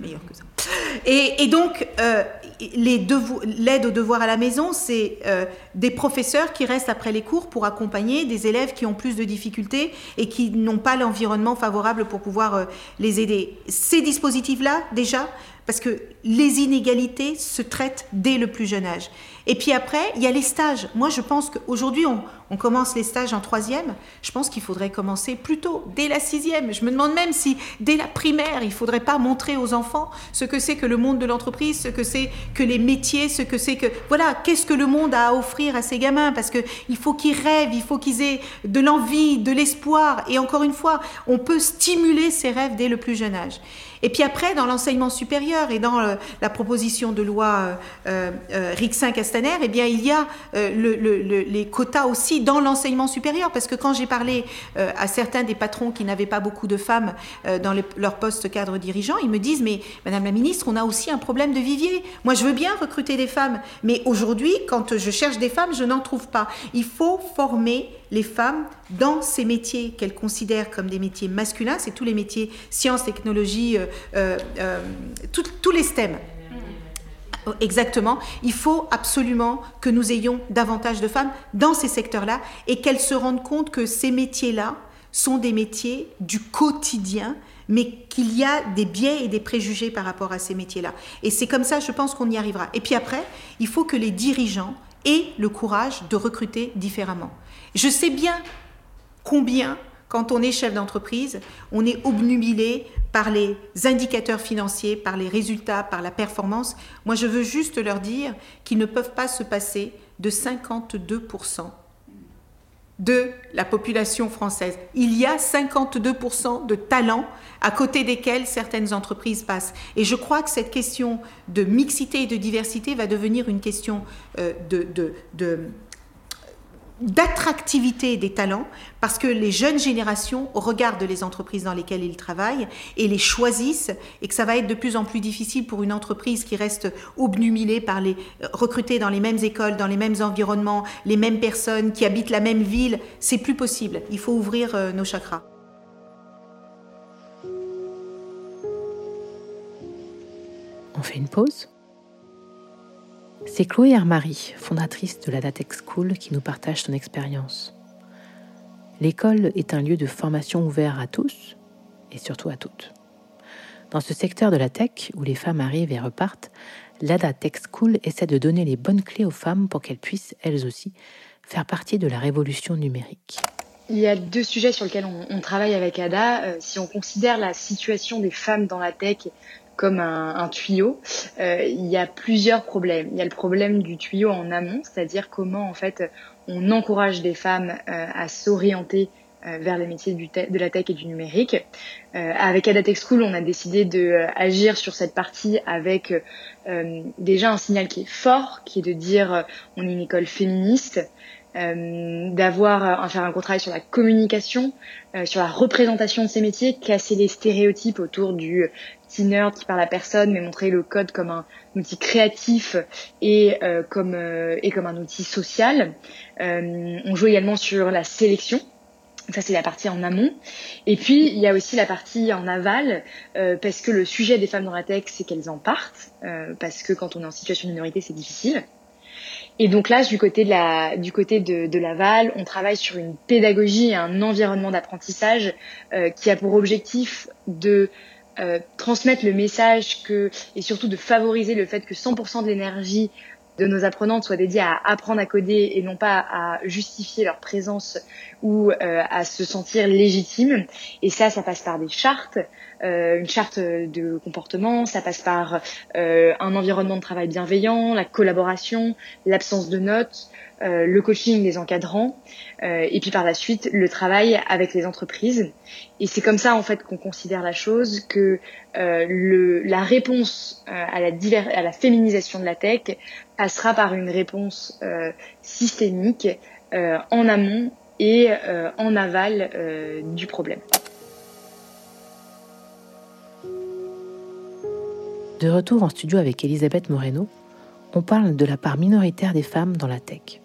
meilleure que ça. Et, donc, euh, l'aide aux devoirs à la maison, c'est euh, des professeurs qui restent après les cours pour accompagner des élèves qui ont plus de difficultés et qui n'ont pas l'environnement favorable pour pouvoir euh, les aider. Ces dispositifs-là, déjà, parce que les inégalités se traitent dès le plus jeune âge. Et puis après, il y a les stages. Moi, je pense qu'aujourd'hui, on, commence les stages en troisième. Je pense qu'il faudrait commencer plus tôt, dès la sixième. Je me demande même si, dès la primaire, il ne faudrait pas montrer aux enfants ce que c'est que le monde de l'entreprise, ce que c'est que les métiers, ce que c'est que... Voilà, qu'est-ce que le monde a à offrir à ces gamins? Parce qu'il faut qu'ils rêvent, il faut qu'ils aient de l'envie, de l'espoir. Et encore une fois, on peut stimuler ces rêves dès le plus jeune âge. Et puis après, dans l'enseignement supérieur et dans euh, la proposition de loi euh, euh, Rixin-Castaner, eh bien, il y a les quotas aussi dans l'enseignement supérieur. Parce que quand j'ai parlé à certains des patrons qui n'avaient pas beaucoup de femmes dans leur poste cadre dirigeant, ils me disent, mais Madame la Ministre, on a aussi un problème de vivier. Moi, je veux bien recruter des femmes, mais aujourd'hui, quand je cherche des femmes, je n'en trouve pas. Il faut former les femmes dans ces métiers qu'elles considèrent comme des métiers masculins, c'est tous les métiers sciences, technologies, euh, euh, euh, tous les STEM. Exactement. Il faut absolument que nous ayons davantage de femmes dans ces secteurs-là et qu'elles se rendent compte que ces métiers-là sont des métiers du quotidien, mais qu'il y a des biais et des préjugés par rapport à ces métiers-là. Et c'est comme ça, je pense qu'on y arrivera. Et puis après, il faut que les dirigeants aient le courage de recruter différemment. Je sais bien combien, quand on est chef d'entreprise, on est obnubilé par les indicateurs financiers, par les résultats, par la performance. Moi, je veux juste leur dire qu'ils ne peuvent pas se passer de 52% de la population française. Il y a 52% de talents à côté desquels certaines entreprises passent. Et je crois que cette question de mixité et de diversité va devenir une question euh, de, de d'attractivité des talents parce que les jeunes générations regardent les entreprises dans lesquelles ils travaillent et les choisissent et que ça va être de plus en plus difficile pour une entreprise qui reste obnubilée par les euh, recruter dans les mêmes écoles, dans les mêmes environnements, les mêmes personnes qui habitent la même ville, c'est plus possible. Il faut ouvrir euh, nos chakras. On fait une pause? C'est Chloé Hermary, fondatrice de la Datex School, qui nous partage son expérience. L'école est un lieu de formation ouvert à tous et surtout à toutes. Dans ce secteur de la tech où les femmes arrivent et repartent, l'ADA Tech School essaie de donner les bonnes clés aux femmes pour qu'elles puissent, elles aussi, faire partie de la révolution numérique. Il y a deux sujets sur lesquels on, travaille avec ADA. Euh, si on considère la situation des femmes dans la tech comme un, un tuyau, euh, il y a plusieurs problèmes. Il y a le problème du tuyau en amont, c'est-à-dire comment en fait on encourage des femmes euh, à s'orienter euh, vers les métiers de la tech et du numérique. Euh, avec Adatech School, on a décidé de euh, agir sur cette partie avec déjà un signal qui est fort, qui est de dire on est une école féministe, euh, d'avoir à faire un gros travail sur la communication, euh, sur la représentation de ces métiers, casser les stéréotypes autour du petit nerd qui parle à personne, mais montrer le code comme un outil créatif et euh, comme et comme un outil social. on joue également sur la sélection. Ça, c'est la partie en amont. Et puis, il y a aussi la partie en aval, parce que le sujet des femmes dans la tech, c'est qu'elles en partent, parce que quand on est en situation de minorité, c'est difficile. Et donc là, du côté de Laval, on travaille sur une pédagogie et un environnement d'apprentissage euh, qui a pour objectif de euh, transmettre le message et surtout de favoriser le fait que 100% de l'énergie de nos apprenantes soit dédiée à apprendre à coder et non pas à justifier leur présence ou euh, à se sentir légitime. Et ça, ça passe par des chartes, une charte de comportement, ça passe par un environnement de travail bienveillant, la collaboration, l'absence de notes, euh, le coaching des encadrants euh, et puis par la suite le travail avec les entreprises. Et c'est comme ça en fait qu'on considère la chose que euh, la réponse à la, à la féminisation de la tech passera par une réponse systémique en amont et en aval du problème. De retour en studio avec Elisabeth Moreno, on parle de la part minoritaire des femmes dans la tech.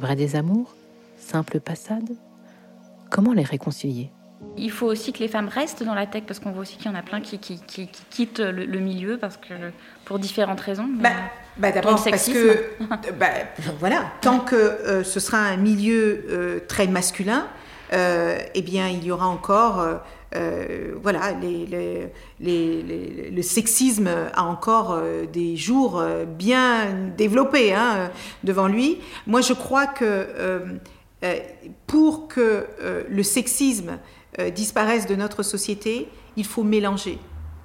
Vrai des amours Simple passade Comment les réconcilier? Il faut aussi que les femmes restent dans la tech parce qu'on voit aussi qu'il y en a plein qui, qui, quittent le, milieu parce que pour différentes raisons. Bah, bah d'abord parce que bah, *laughs* voilà, tant que euh, ce sera un milieu euh, très masculin, euh, eh bien il y aura encore euh, voilà, le sexisme a encore euh, des jours euh, bien développés hein, devant lui. Moi, je crois que pour que le sexisme disparaisse de notre société, il faut mélanger.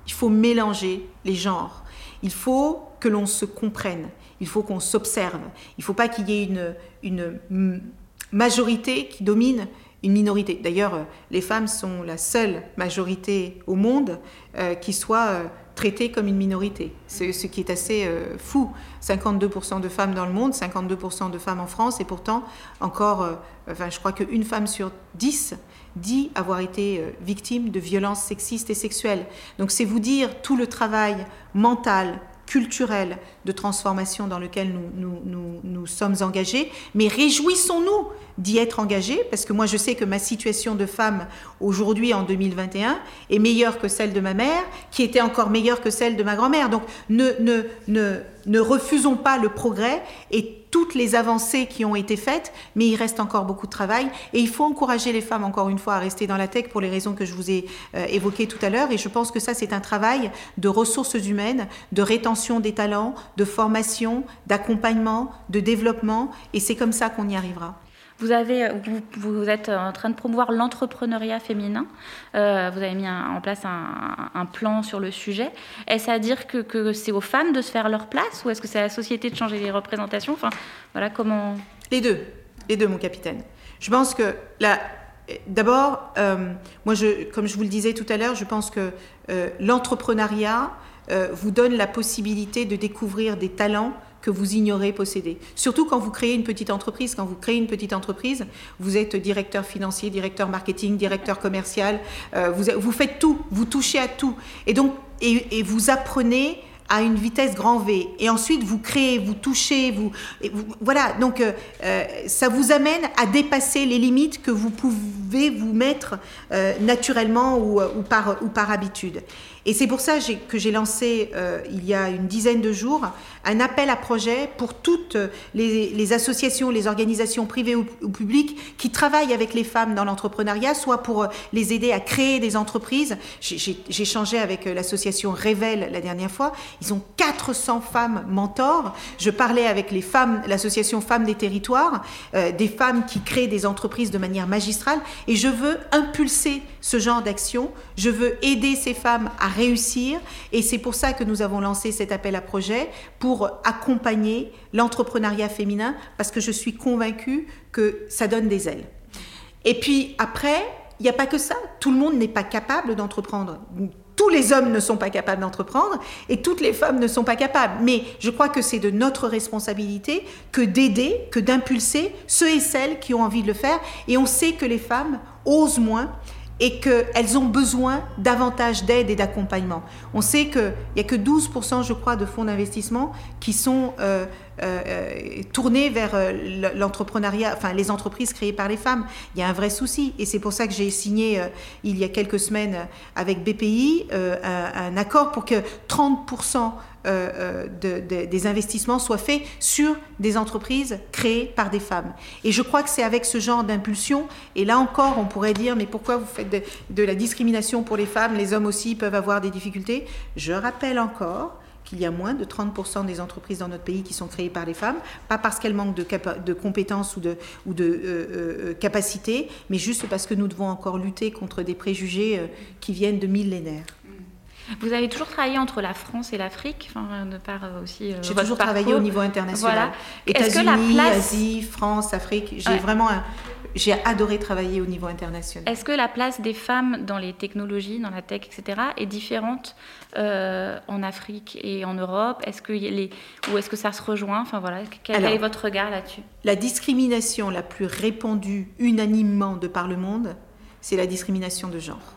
Il faut mélanger les genres. Il faut que l'on se comprenne. Il faut qu'on s'observe. Il ne faut pas qu'il y ait une majorité qui domine une minorité. D'ailleurs, euh, les femmes sont la seule majorité au monde euh, qui soit euh, traitée comme une minorité. C'est ce qui est assez fou. 52% de femmes dans le monde, 52% de femmes en France, et pourtant encore, je crois qu'une femme sur 10 dit avoir été victime de violences sexistes et sexuelles. Donc c'est vous dire tout le travail mental, culturel de transformation dans lequel nous, nous, nous, sommes engagés, mais réjouissons-nous d'y être engagés, parce que moi je sais que ma situation de femme aujourd'hui en 2021 est meilleure que celle de ma mère, qui était encore meilleure que celle de ma grand-mère. Donc ne, ne, ne, ne refusons pas le progrès et toutes les avancées qui ont été faites, mais il reste encore beaucoup de travail. Et il faut encourager les femmes, encore une fois, à rester dans la tech pour les raisons que je vous ai euh, évoquées tout à l'heure. Et je pense que ça, c'est un travail de ressources humaines, de rétention des talents, de formation, d'accompagnement, de développement. Et c'est comme ça qu'on y arrivera. Vous, avez, vous, êtes en train de promouvoir l'entrepreneuriat féminin. Euh, vous avez mis en place un, plan sur le sujet. Est-ce à dire que, c'est aux femmes de se faire leur place ou est-ce que c'est à la société de changer les représentations? Enfin, voilà comment. Les deux, les deux, mon capitaine. Je pense que la, D'abord, euh, moi, comme je vous le disais tout à l'heure, je pense que euh, l'entrepreneuriat vous donne la possibilité de découvrir des talents que vous ignorez posséder. Surtout quand vous créez une petite entreprise. Quand vous créez une petite entreprise, vous êtes directeur financier, directeur marketing, directeur commercial. Euh, vous, vous faites tout, vous touchez à tout. Et donc, et, vous apprenez à une vitesse grand V. Et ensuite, vous créez, vous touchez, vous, voilà. Donc, euh, euh, ça vous amène à dépasser les limites que vous pouvez vous mettre naturellement ou, par, ou par habitude. Et c'est pour ça que j'ai lancé, il y a une dizaine de jours, un appel à projet pour toutes les, associations, les organisations privées ou, publiques qui travaillent avec les femmes dans l'entrepreneuriat, soit pour les aider à créer des entreprises. J'ai échangé avec l'association Révèle la dernière fois. Ils ont 400 femmes mentors. Je parlais avec les femmes, l'association Femmes des Territoires, euh, des femmes qui créent des entreprises de manière magistrale. Et je veux impulser ce genre d'action. Je veux aider ces femmes à réussir. Et c'est pour ça que nous avons lancé cet appel à projet pour accompagner l'entrepreneuriat féminin parce que je suis convaincue que ça donne des ailes. Et puis après, il n'y a pas que ça. Tout le monde n'est pas capable d'entreprendre. Tous les hommes ne sont pas capables d'entreprendre et toutes les femmes ne sont pas capables. Mais je crois que c'est de notre responsabilité que d'aider, que d'impulser ceux et celles qui ont envie de le faire. Et on sait que les femmes osent moins et qu'elles ont besoin davantage d'aide et d'accompagnement. On sait qu'il n'y a que 12%, je crois, de fonds d'investissement qui sont euh, euh, tournés vers euh, l'entrepreneuriat, enfin les entreprises créées par les femmes. Il y a un vrai souci et c'est pour ça que j'ai signé il y a quelques semaines avec BPI un, accord pour que 30% euh, euh, des investissements soient faits sur des entreprises créées par des femmes. Et je crois que c'est avec ce genre d'impulsion, et là encore on pourrait dire, mais pourquoi vous faites de, la discrimination pour les femmes, les hommes aussi peuvent avoir des difficultés Je rappelle encore qu'il y a moins de 30% des entreprises dans notre pays qui sont créées par des femmes, pas parce qu'elles manquent de, de, compétences ou de, ou de euh, euh, capacités, mais juste parce que nous devons encore lutter contre des préjugés euh, qui viennent de millénaires. Vous avez toujours travaillé entre la France et l'Afrique, enfin, de par aussi. J'ai toujours travaillé au niveau international. États-Unis, Asie, France, Afrique. J'ai vraiment j'ai adoré travailler au niveau international. Est-ce que la place des femmes dans les technologies, dans la tech, etc., est différente euh, en Afrique et en Europe? Est-ce que les, ou est-ce que ça se rejoint? Enfin voilà, quel est votre regard là-dessus? La discrimination la plus répandue unanimement de par le monde, c'est la discrimination de genre.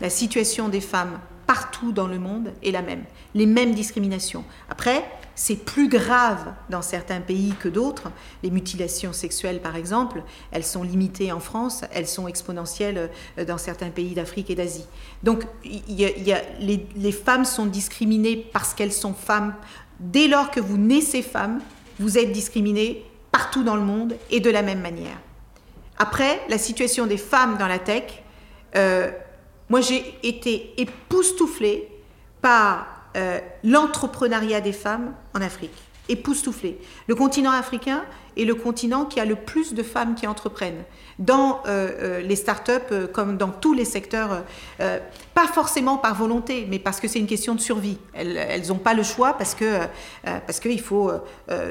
La situation des femmes partout dans le monde est la même, les mêmes discriminations. Après, c'est plus grave dans certains pays que d'autres. Les mutilations sexuelles, par exemple, elles sont limitées en France, elles sont exponentielles euh, dans certains pays d'Afrique et d'Asie. Donc, les, femmes sont discriminées parce qu'elles sont femmes. Dès lors que vous naissez femme, vous êtes discriminées partout dans le monde et de la même manière. Après, la situation des femmes dans la tech, euh, moi j'ai été époustouflée par euh, l'entrepreneuriat des femmes en Afrique. Époustouflé. Le continent africain est le continent qui a le plus de femmes qui entreprennent. Dans euh, euh, les startups, comme dans tous les secteurs, pas forcément par volonté, mais parce que c'est une question de survie. Elles n'ont pas le choix parce qu'il faut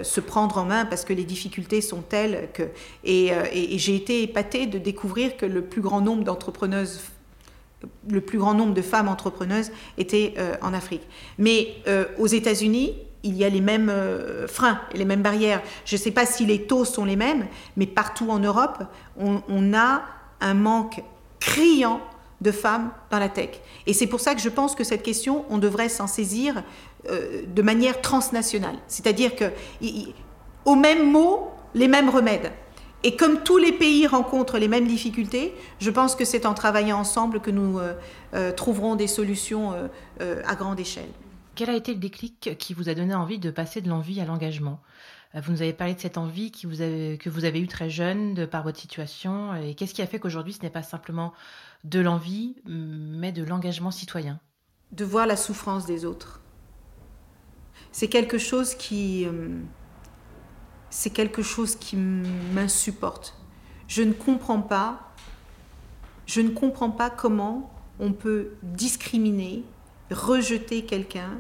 se prendre en main, parce que les difficultés sont telles que. Et, et j'ai été épatée de découvrir que le plus grand nombre d'entrepreneuses le plus grand nombre de femmes entrepreneuses étaient euh, en Afrique. Mais euh, aux États-Unis, il y a les mêmes euh, freins et les mêmes barrières. Je ne sais pas si les taux sont les mêmes, mais partout en Europe, on, a un manque criant de femmes dans la tech. Et c'est pour ça que je pense que cette question, on devrait s'en saisir de manière transnationale. C'est-à-dire que au même mot, les mêmes remèdes. Et comme tous les pays rencontrent les mêmes difficultés, je pense que c'est en travaillant ensemble que nous euh, euh, trouverons des solutions euh, à grande échelle. Quel a été le déclic qui vous a donné envie de passer de l'envie à l'engagement? Vous nous avez parlé de cette envie qui vous que vous avez eue très jeune de par votre situation. Et qu'est-ce qui a fait qu'aujourd'hui ce n'est pas simplement de l'envie, mais de l'engagement citoyen? De voir la souffrance des autres. C'est quelque chose qui c'est quelque chose qui m'insupporte. Je ne comprends pas, je ne comprends pas comment on peut discriminer, rejeter quelqu'un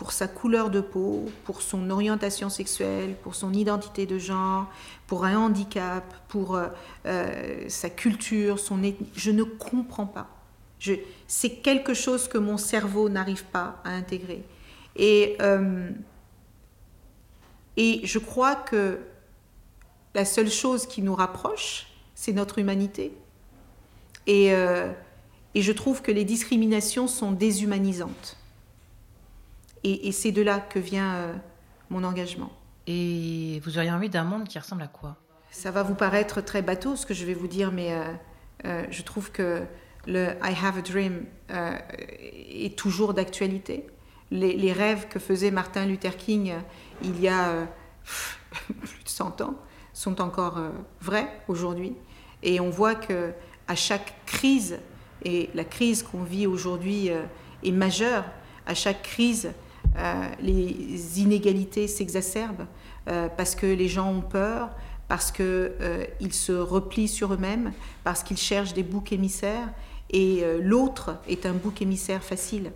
pour sa couleur de peau, pour son orientation sexuelle, pour son identité de genre, pour un handicap, pour euh, euh, sa culture, son ethnie. Je ne comprends pas. c'est quelque chose que mon cerveau n'arrive pas à intégrer. Et euh, et je crois que la seule chose qui nous rapproche, c'est notre humanité. Et, euh, et, je trouve que les discriminations sont déshumanisantes. Et, c'est de là que vient euh, mon engagement. Et vous auriez envie d'un monde qui ressemble à quoi? Ça va vous paraître très bateau ce que je vais vous dire, mais euh, je trouve que le I have a dream est toujours d'actualité. Les, les, rêves que faisait Martin Luther King il y a euh, *laughs* plus de 100 ans sont encore euh, vrais aujourd'hui. Et on voit que à chaque crise, et la crise qu'on vit aujourd'hui euh, est majeure, à chaque crise, les inégalités s'exacerbent parce que les gens ont peur, parce qu'ils se replient sur eux-mêmes, parce qu'ils cherchent des boucs émissaires, et l'autre est un bouc émissaire facile.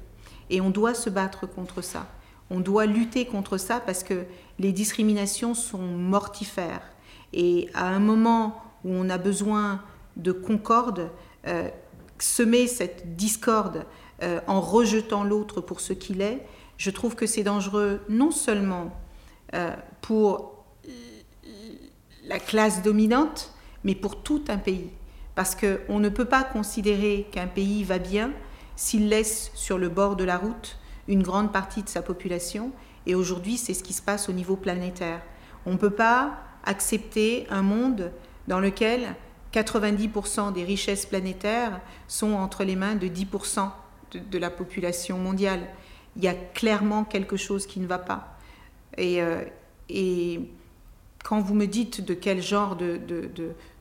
Et on doit se battre contre ça. On doit lutter contre ça parce que les discriminations sont mortifères. Et à un moment où on a besoin de concorde, euh, semer cette discorde euh, en rejetant l'autre pour ce qu'il est, je trouve que c'est dangereux non seulement euh, pour la classe dominante, mais pour tout un pays. Parce qu'on ne peut pas considérer qu'un pays va bien s'il laisse sur le bord de la route une grande partie de sa population. Et aujourd'hui, c'est ce qui se passe au niveau planétaire. On ne peut pas accepter un monde dans lequel 90% des richesses planétaires sont entre les mains de 10% de, la population mondiale. Il y a clairement quelque chose qui ne va pas. Et, euh, quand vous me dites de quel genre de, de,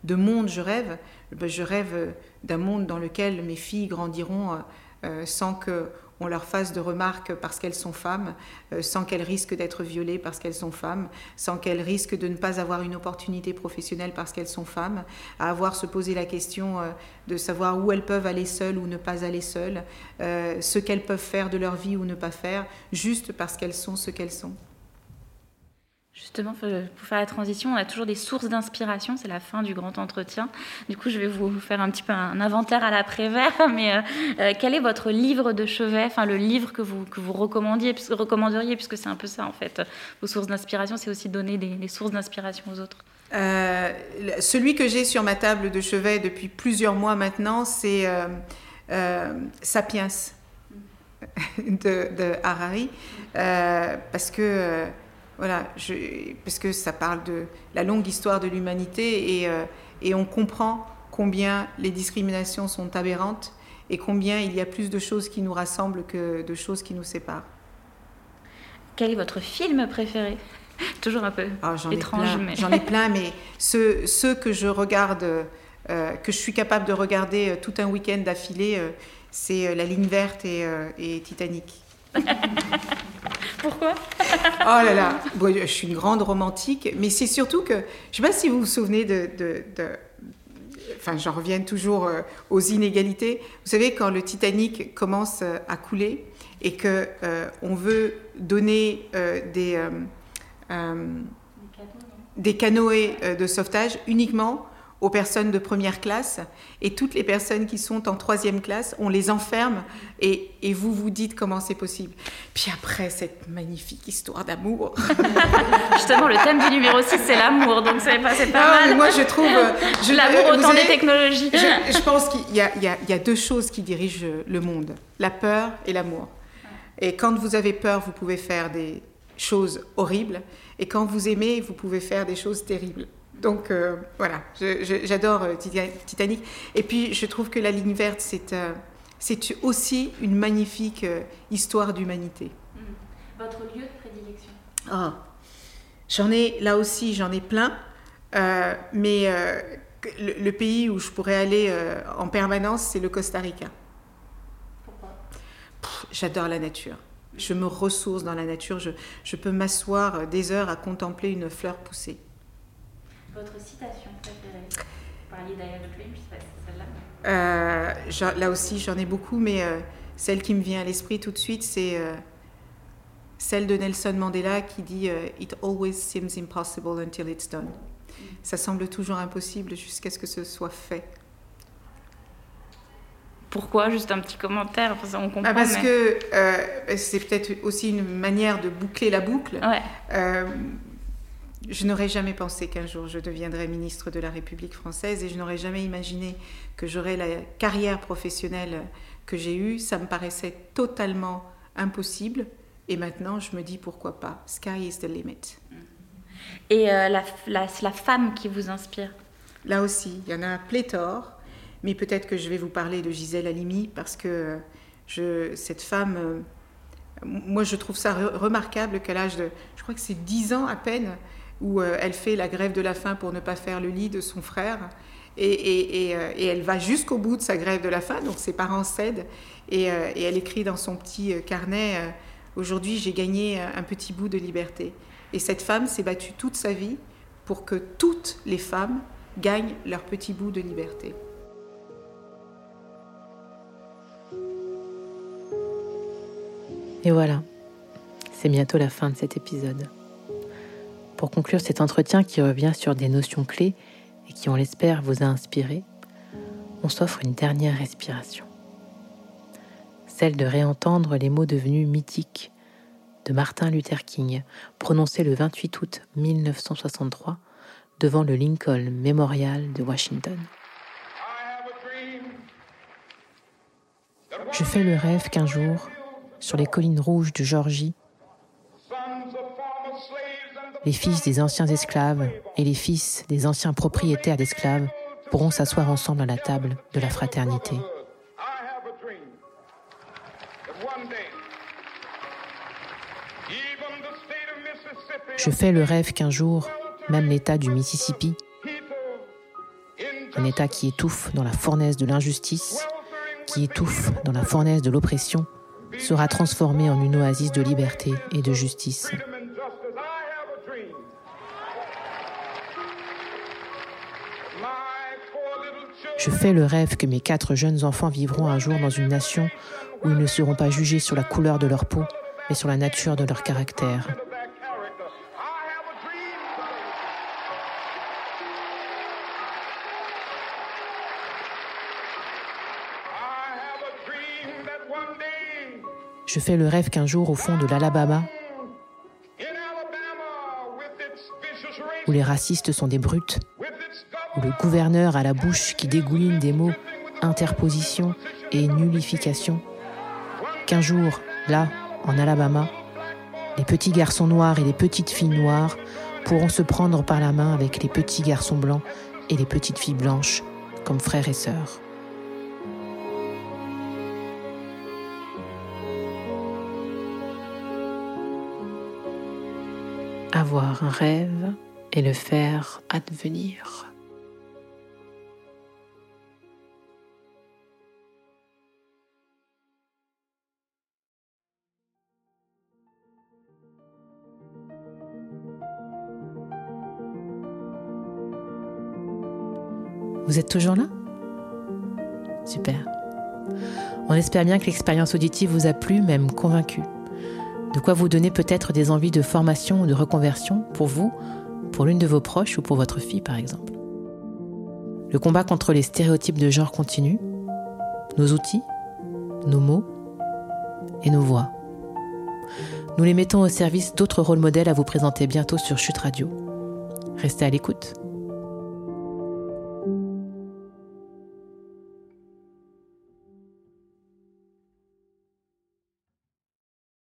de monde je rêve, ben je rêve d'un monde dans lequel mes filles grandiront euh, sans que on leur fasse de remarques parce qu'elles sont femmes, euh, sans qu'elles risquent d'être violées parce qu'elles sont femmes, sans qu'elles risquent de ne pas avoir une opportunité professionnelle parce qu'elles sont femmes, à avoir se poser la question euh, de savoir où elles peuvent aller seules ou ne pas aller seules, euh, ce qu'elles peuvent faire de leur vie ou ne pas faire, juste parce qu'elles sont ce qu'elles sont. Justement, pour faire la transition, on a toujours des sources d'inspiration. C'est la fin du grand entretien. Du coup, je vais vous faire un petit peu un inventaire à l'après-vert. *laughs* Mais euh, euh, quel est votre livre de chevet, enfin le livre que vous, que vous recommanderiez, puisque c'est un peu ça en fait. Vos sources d'inspiration, c'est aussi donner des, sources d'inspiration aux autres. Euh, celui que j'ai sur ma table de chevet depuis plusieurs mois maintenant, c'est Sapiens *laughs* de, de Harari, parce que voilà, parce que ça parle de la longue histoire de l'humanité et, euh, et, on comprend combien les discriminations sont aberrantes et combien il y a plus de choses qui nous rassemblent que de choses qui nous séparent. Quel est votre film préféré? *laughs* Toujours un peu ah, étrange. mais... J'en ai plein, mais ceux, ceux, que je regarde, euh, que je suis capable de regarder euh, tout un week-end d'affilée, c'est La ligne verte et, et Titanic. *laughs* Pourquoi *laughs* Oh là là, je suis une grande romantique, mais c'est surtout que, je ne sais pas si vous vous souvenez de... enfin, j'en reviens toujours euh, aux inégalités. Vous savez, quand le Titanic commence euh, à couler et que euh, on veut donner des, des canoës de sauvetage uniquement aux personnes de première classe et toutes les personnes qui sont en troisième classe, on les enferme et, et vous vous dites comment c'est possible. Puis après, cette magnifique histoire d'amour. *laughs* Justement, le thème du numéro 6, c'est l'amour, donc c'est pas, pas mal. Moi, je trouve... Je, *laughs* l'amour autant des technologies. Je, pense qu'il y, y, y a deux choses qui dirigent le monde, la peur et l'amour. Et quand vous avez peur, vous pouvez faire des choses horribles. Et quand vous aimez, vous pouvez faire des choses terribles. Donc euh, voilà, j'adore euh, Titanic. Et puis je trouve que la ligne verte, c'est euh, aussi une magnifique histoire d'humanité. Mm. Votre lieu de prédilection ah, J'en ai, là aussi, j'en ai plein. mais le, pays où je pourrais aller en permanence, c'est le Costa Rica. Pourquoi? J'adore la nature. Je me ressource dans la nature. Je, je peux m'asseoir des heures à contempler une fleur pousser. Votre citation préférée Vous parliez d'Iron Dream, je sais pas si c'est celle-là. Euh, là aussi, j'en ai beaucoup, mais euh, celle qui me vient à l'esprit tout de suite, c'est euh, celle de Nelson Mandela qui dit It always seems impossible until it's done. Mm. Ça semble toujours impossible jusqu'à ce que ce soit fait. Pourquoi? Juste un petit commentaire, on comprend. Ah, parce que c'est peut-être aussi une manière de boucler la boucle. Ouais. Je n'aurais jamais pensé qu'un jour je deviendrais ministre de la République française et je n'aurais jamais imaginé que j'aurais la carrière professionnelle que j'ai eue. Ça me paraissait totalement impossible et maintenant je me dis pourquoi pas. Sky is the limit. Et euh, la, la, la, femme qui vous inspire? Là aussi, il y en a pléthore, mais peut-être que je vais vous parler de Gisèle Halimi parce que je, cette femme, euh, moi je trouve ça remarquable qu'à l'âge de, je crois que c'est 10 ans à peine, où euh, elle fait la grève de la faim pour ne pas faire le lit de son frère. Et, euh, elle va jusqu'au bout de sa grève de la faim, donc ses parents cèdent. Et, euh, elle écrit dans son petit carnet Aujourd'hui, j'ai gagné un petit bout de liberté. Et cette femme s'est battue toute sa vie pour que toutes les femmes gagnent leur petit bout de liberté. Et voilà, c'est bientôt la fin de cet épisode. Pour conclure cet entretien qui revient sur des notions clés et qui, on l'espère, vous a inspiré, on s'offre une dernière respiration. Celle de réentendre les mots devenus mythiques de Martin Luther King, prononcés le 28 août 1963 devant le Lincoln Memorial de Washington. Je fais le rêve qu'un jour, sur les collines rouges de Georgie, les fils des anciens esclaves et les fils des anciens propriétaires d'esclaves pourront s'asseoir ensemble à la table de la fraternité. Je fais le rêve qu'un jour, même l'État du Mississippi, un État qui étouffe dans la fournaise de l'injustice, qui étouffe dans la fournaise de l'oppression, sera transformée en une oasis de liberté et de justice. Je fais le rêve que mes quatre jeunes enfants vivront un jour dans une nation où ils ne seront pas jugés sur la couleur de leur peau, mais sur la nature de leur caractère. Je fais le rêve qu'un jour, au fond de l'Alabama, où les racistes sont des brutes, où le gouverneur a la bouche qui dégouline des mots interposition et nullification, qu'un jour, là, en Alabama, les petits garçons noirs et les petites filles noires pourront se prendre par la main avec les petits garçons blancs et les petites filles blanches comme frères et sœurs. avoir un rêve et le faire advenir. Vous êtes toujours là? Super. On espère bien que l'expérience auditive vous a plu, même convaincu. De quoi vous donner peut-être des envies de formation ou de reconversion pour vous, pour l'une de vos proches ou pour votre fille par exemple. Le combat contre les stéréotypes de genre continue, nos outils, nos mots et nos voix. Nous les mettons au service d'autres rôles modèles à vous présenter bientôt sur Chute Radio. Restez à l'écoute.